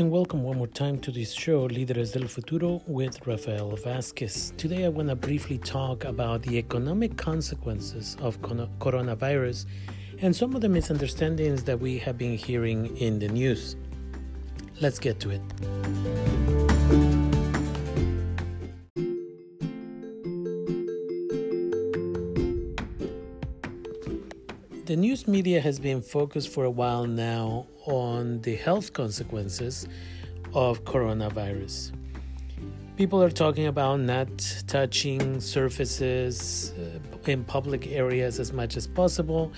and welcome one more time to this show, Líderes del Futuro, with Rafael Vasquez. Today, I want to briefly talk about the economic consequences of coronavirus and some of the misunderstandings that we have been hearing in the news. Let's get to it. The news media has been focused for a while now on the health consequences of coronavirus. People are talking about not touching surfaces uh, in public areas as much as possible.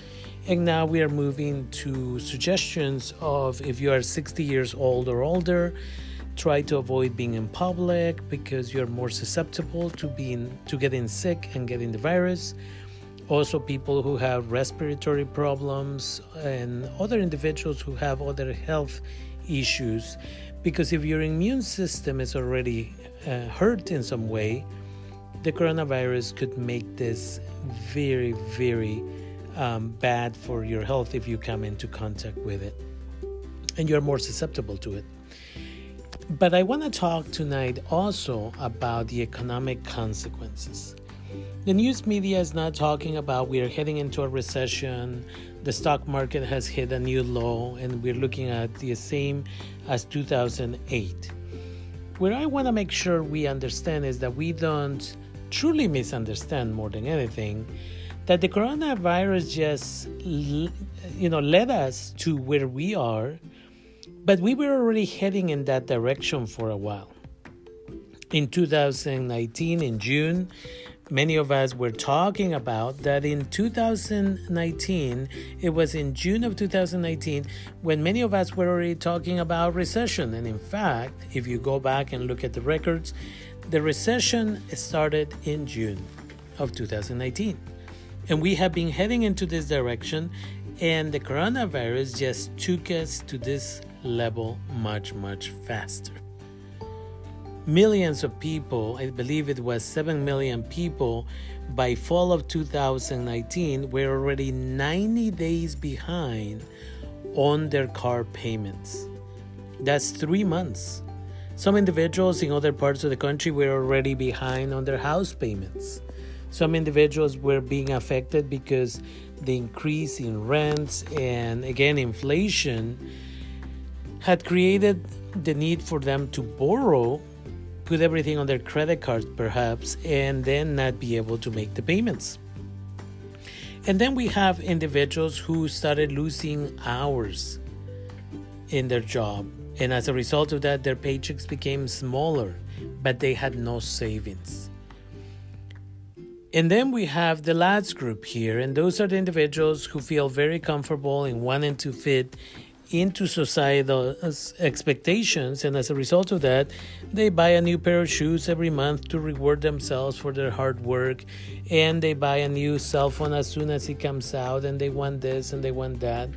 And now we are moving to suggestions of if you are 60 years old or older, try to avoid being in public because you're more susceptible to being to getting sick and getting the virus also people who have respiratory problems and other individuals who have other health issues. Because if your immune system is already uh, hurt in some way the coronavirus could make this very very um, bad for your health if you come into contact with it. And you're more susceptible to it. But i want to talk tonight also about the economic consequences the news media is not talking about we are heading into a recession, the stock market has hit a new low, and we're looking at the same as 2008. What I want to make sure we understand is that we don't truly misunderstand more than anything that the coronavirus just you know led us to where we are but we were already heading in that direction for a while in 2019 in june many of us were talking about that in 2019, it was in June of 2019 when many of us were already talking about recession. And in fact, if you go back and look at the records, the recession started in June of 2019. And we have been heading into this direction, and the coronavirus just took us to this level much, much faster millions of people, I believe it was 7 million people, by fall of 2019 were already 90 days behind on their car payments. That's three months. Some individuals in other parts of the country were already behind on their house payments. Some individuals were being affected because the increase in rents and again inflation had created the need for them to borrow put everything on their credit cards perhaps and then not be able to make the payments. And then we have individuals who started losing hours in their job. And as a result of that, their paychecks became smaller, but they had no savings. And then we have the last group here, and those are the individuals who feel very comfortable in wanting to fit into societal expectations, and as a result of that, they buy a new pair of shoes every month to reward themselves for their hard work, and they buy a new cell phone as soon as it comes out, and they want this and they want that.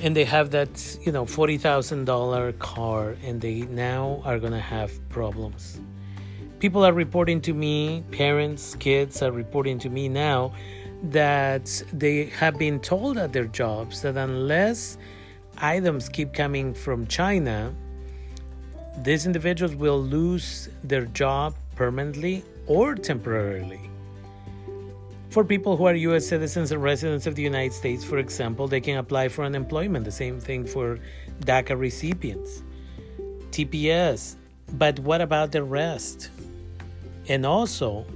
And they have that, you know, $40,000 car, and they now are to have problems. People are reporting to me, parents, kids are reporting to me now that they have been told at their jobs that unless items keep coming from China, these individuals will lose their job permanently or temporarily. For people who are US citizens and residents of the United States, for example, they can apply for unemployment. The same thing for DACA recipients, TPS. But what about the rest? And also,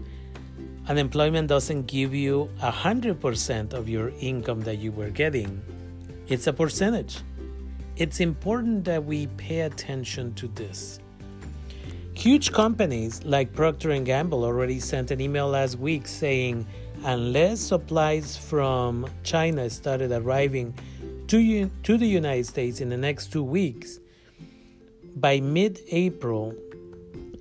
unemployment doesn't give you 100% of your income that you were getting, it's a percentage. It's important that we pay attention to this. Huge companies like Procter & Gamble already sent an email last week saying unless supplies from China started arriving to, to the United States in the next 2 weeks, by mid-April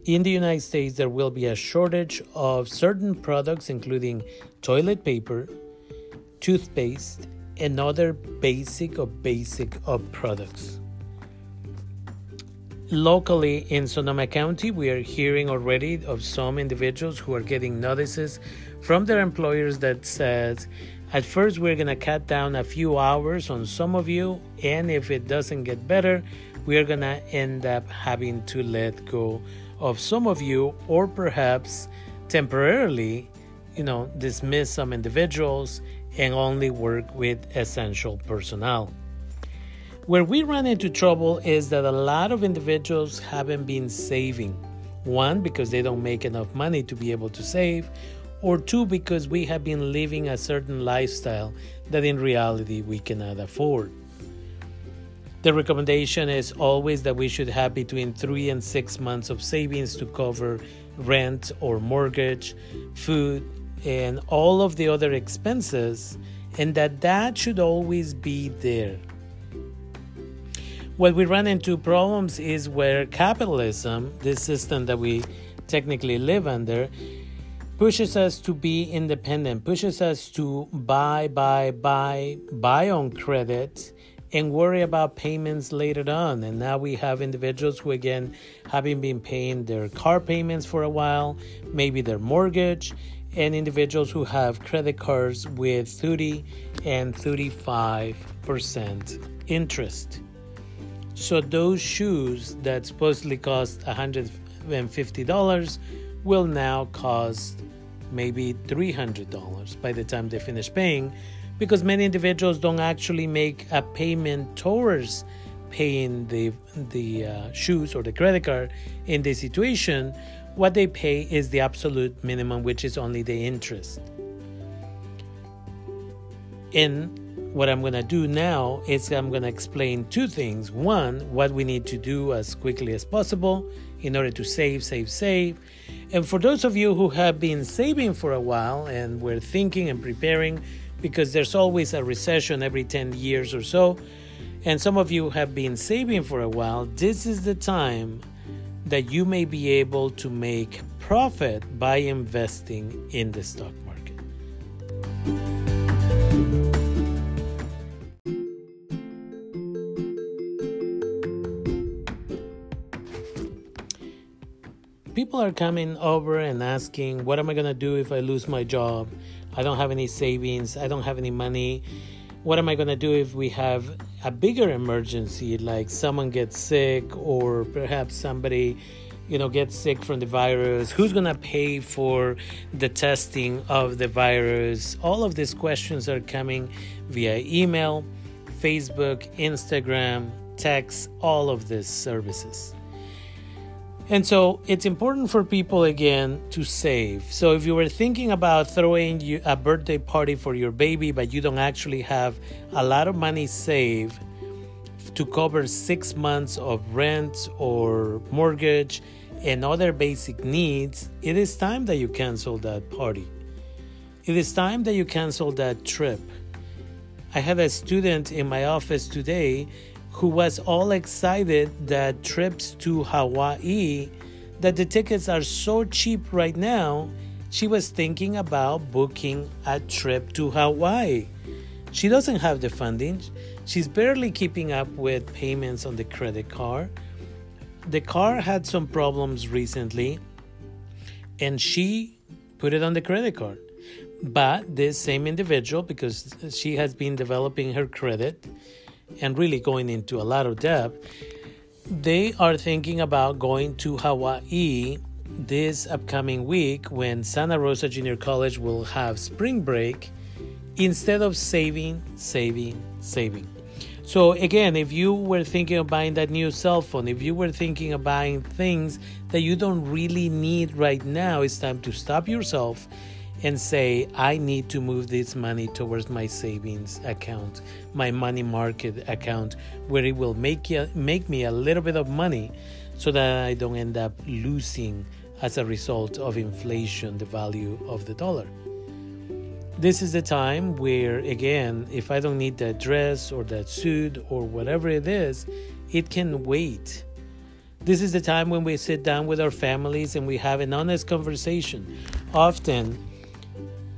in the United States there will be a shortage of certain products including toilet paper, toothpaste, and other basic or basic of products. Locally in Sonoma County, we are hearing already of some individuals who are getting notices from their employers that says, at first we're going to cut down a few hours on some of you, and if it doesn't get better, we are going to end up having to let go of some of you, or perhaps temporarily, you know, dismiss some individuals and only work with essential personnel. Where we run into trouble is that a lot of individuals haven't been saving. One, because they don't make enough money to be able to save, or two, because we have been living a certain lifestyle that in reality we cannot afford. The recommendation is always that we should have between three and six months of savings to cover rent or mortgage, food, and all of the other expenses, and that that should always be there. What we run into problems is where capitalism, this system that we technically live under, pushes us to be independent, pushes us to buy, buy, buy, buy on credit and worry about payments later on. And now we have individuals who, again, having been paying their car payments for a while, maybe their mortgage, and individuals who have credit cards with 30 and 35% interest. So those shoes that supposedly cost $150 will now cost maybe $300 by the time they finish paying because many individuals don't actually make a payment towards paying the the uh, shoes or the credit card in this situation. What they pay is the absolute minimum which is only the interest. And what i'm going to do now is i'm going to explain two things. One what we need to do as quickly as possible in order to save save save. And for those of you who have been saving for a while and were thinking and preparing, because there's always a recession every 10 years or so, and some of you have been saving for a while, this is the time that you may be able to make profit by investing in the stock market. people are coming over and asking, What am I going to do if I lose my job? I don't have any savings. I don't have any money. What am I going to do if we have a bigger emergency, like someone gets sick or perhaps somebody you know gets sick from the virus who's going to pay for the testing of the virus all of these questions are coming via email facebook instagram text all of these services and so it's important for people again to save. So if you were thinking about throwing a birthday party for your baby, but you don't actually have a lot of money saved to cover six months of rent or mortgage and other basic needs, it is time that you cancel that party. It is time that you cancel that trip. I had a student in my office today who was all excited that trips to Hawaii, that the tickets are so cheap right now, she was thinking about booking a trip to Hawaii. She doesn't have the funding. She's barely keeping up with payments on the credit card. The car had some problems recently and she put it on the credit card. But this same individual, because she has been developing her credit, and really going into a lot of debt, they are thinking about going to Hawaii this upcoming week when Santa Rosa Junior College will have spring break instead of saving, saving, saving. So, again, if you were thinking of buying that new cell phone, if you were thinking of buying things that you don't really need right now, it's time to stop yourself and say, I need to move this money towards my savings account, my money market account, where it will make, you, make me a little bit of money so that I don't end up losing as a result of inflation the value of the dollar. This is the time where, again, if I don't need that dress or that suit or whatever it is, it can wait. This is the time when we sit down with our families and we have an honest conversation. Often,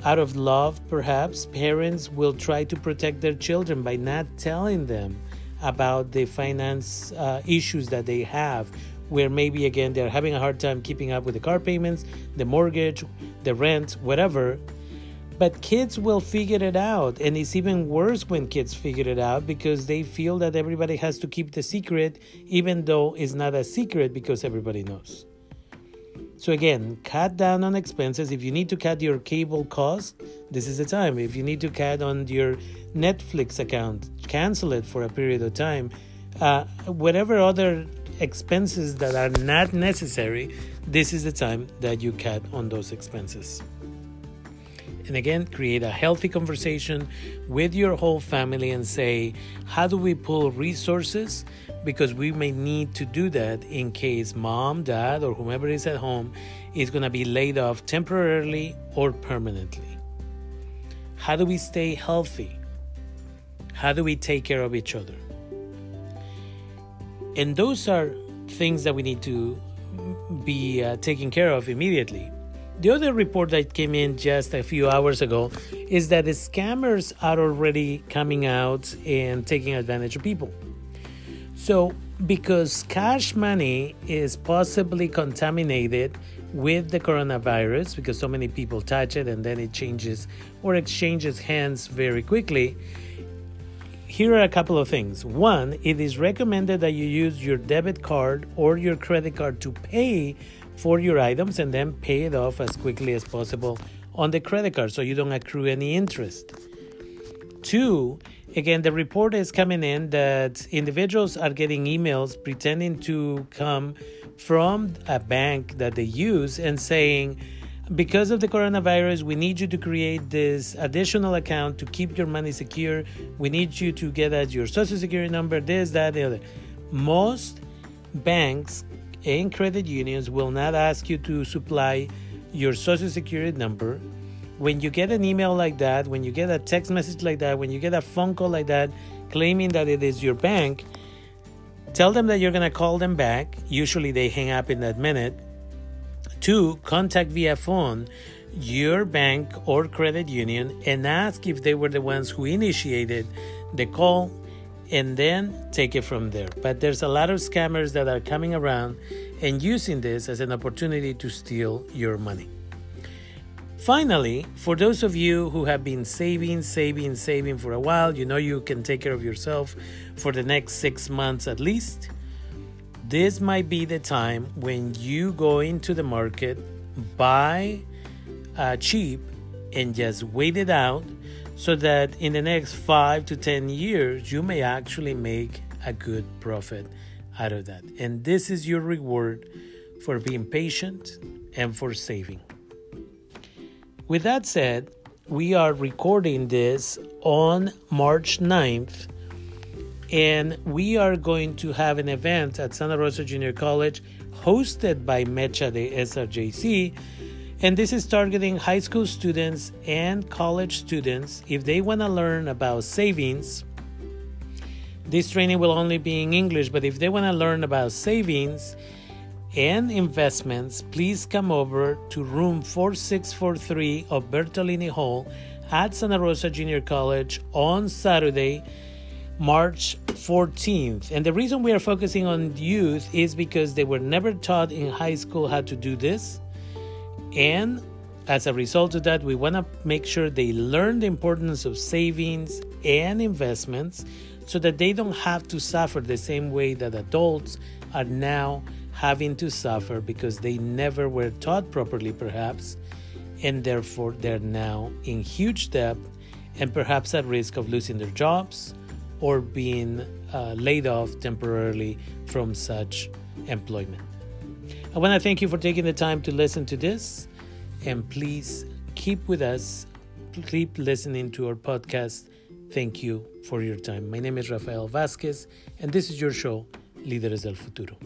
out of love, perhaps, parents will try to protect their children by not telling them about the finance uh, issues that they have, where maybe again they're having a hard time keeping up with the car payments, the mortgage, the rent, whatever. But kids will figure it out. And it's even worse when kids figure it out because they feel that everybody has to keep the secret, even though it's not a secret because everybody knows. So again, cut down on expenses. If you need to cut your cable cost, this is the time. If you need to cut on your Netflix account, cancel it for a period of time. Uh, whatever other expenses that are not necessary, this is the time that you cut on those expenses. And again, create a healthy conversation with your whole family and say, how do we pull resources because we may need to do that in case mom, dad, or whomever is at home is going to be laid off temporarily or permanently. How do we stay healthy? How do we take care of each other? And those are things that we need to be uh, care of immediately. The other report that came in just a few hours ago is that the scammers are already coming out and taking advantage of people. So, because cash money is possibly contaminated with the coronavirus, because so many people touch it and then it changes or exchanges hands very quickly, here are a couple of things. One, it is recommended that you use your debit card or your credit card to pay for your items and then pay it off as quickly as possible on the credit card so you don't accrue any interest. Two, Again, the report is coming in that individuals are getting emails pretending to come from a bank that they use and saying, because of the coronavirus, we need you to create this additional account to keep your money secure. We need you to get us your social security number, this, that, the other. Most banks and credit unions will not ask you to supply your social security number when you get an email like that, when you get a text message like that, when you get a phone call like that claiming that it is your bank, tell them that you're going to call them back. Usually they hang up in that minute. Two, contact via phone your bank or credit union and ask if they were the ones who initiated the call and then take it from there. But there's a lot of scammers that are coming around and using this as an opportunity to steal your money. Finally, for those of you who have been saving, saving, saving for a while, you know you can take care of yourself for the next six months at least. This might be the time when you go into the market, buy uh, cheap, and just wait it out so that in the next five to 10 years, you may actually make a good profit out of that. And this is your reward for being patient and for saving. With that said, we are recording this on March 9th, and we are going to have an event at Santa Rosa Junior College hosted by Mecha de SRJC. And this is targeting high school students and college students if they want to learn about savings. This training will only be in English, but if they want to learn about savings, and investments, please come over to room 4643 of Bertolini Hall at Santa Rosa Junior College on Saturday, March 14th. And the reason we are focusing on youth is because they were never taught in high school how to do this. And as a result of that, we want to make sure they learn the importance of savings and investments so that they don't have to suffer the same way that adults are now having to suffer because they never were taught properly, perhaps, and therefore they're now in huge debt and perhaps at risk of losing their jobs or being uh, laid off temporarily from such employment. I want to thank you for taking the time to listen to this, and please keep with us, keep listening to our podcast. Thank you for your time. My name is Rafael Vasquez, and this is your show, Líderes del Futuro.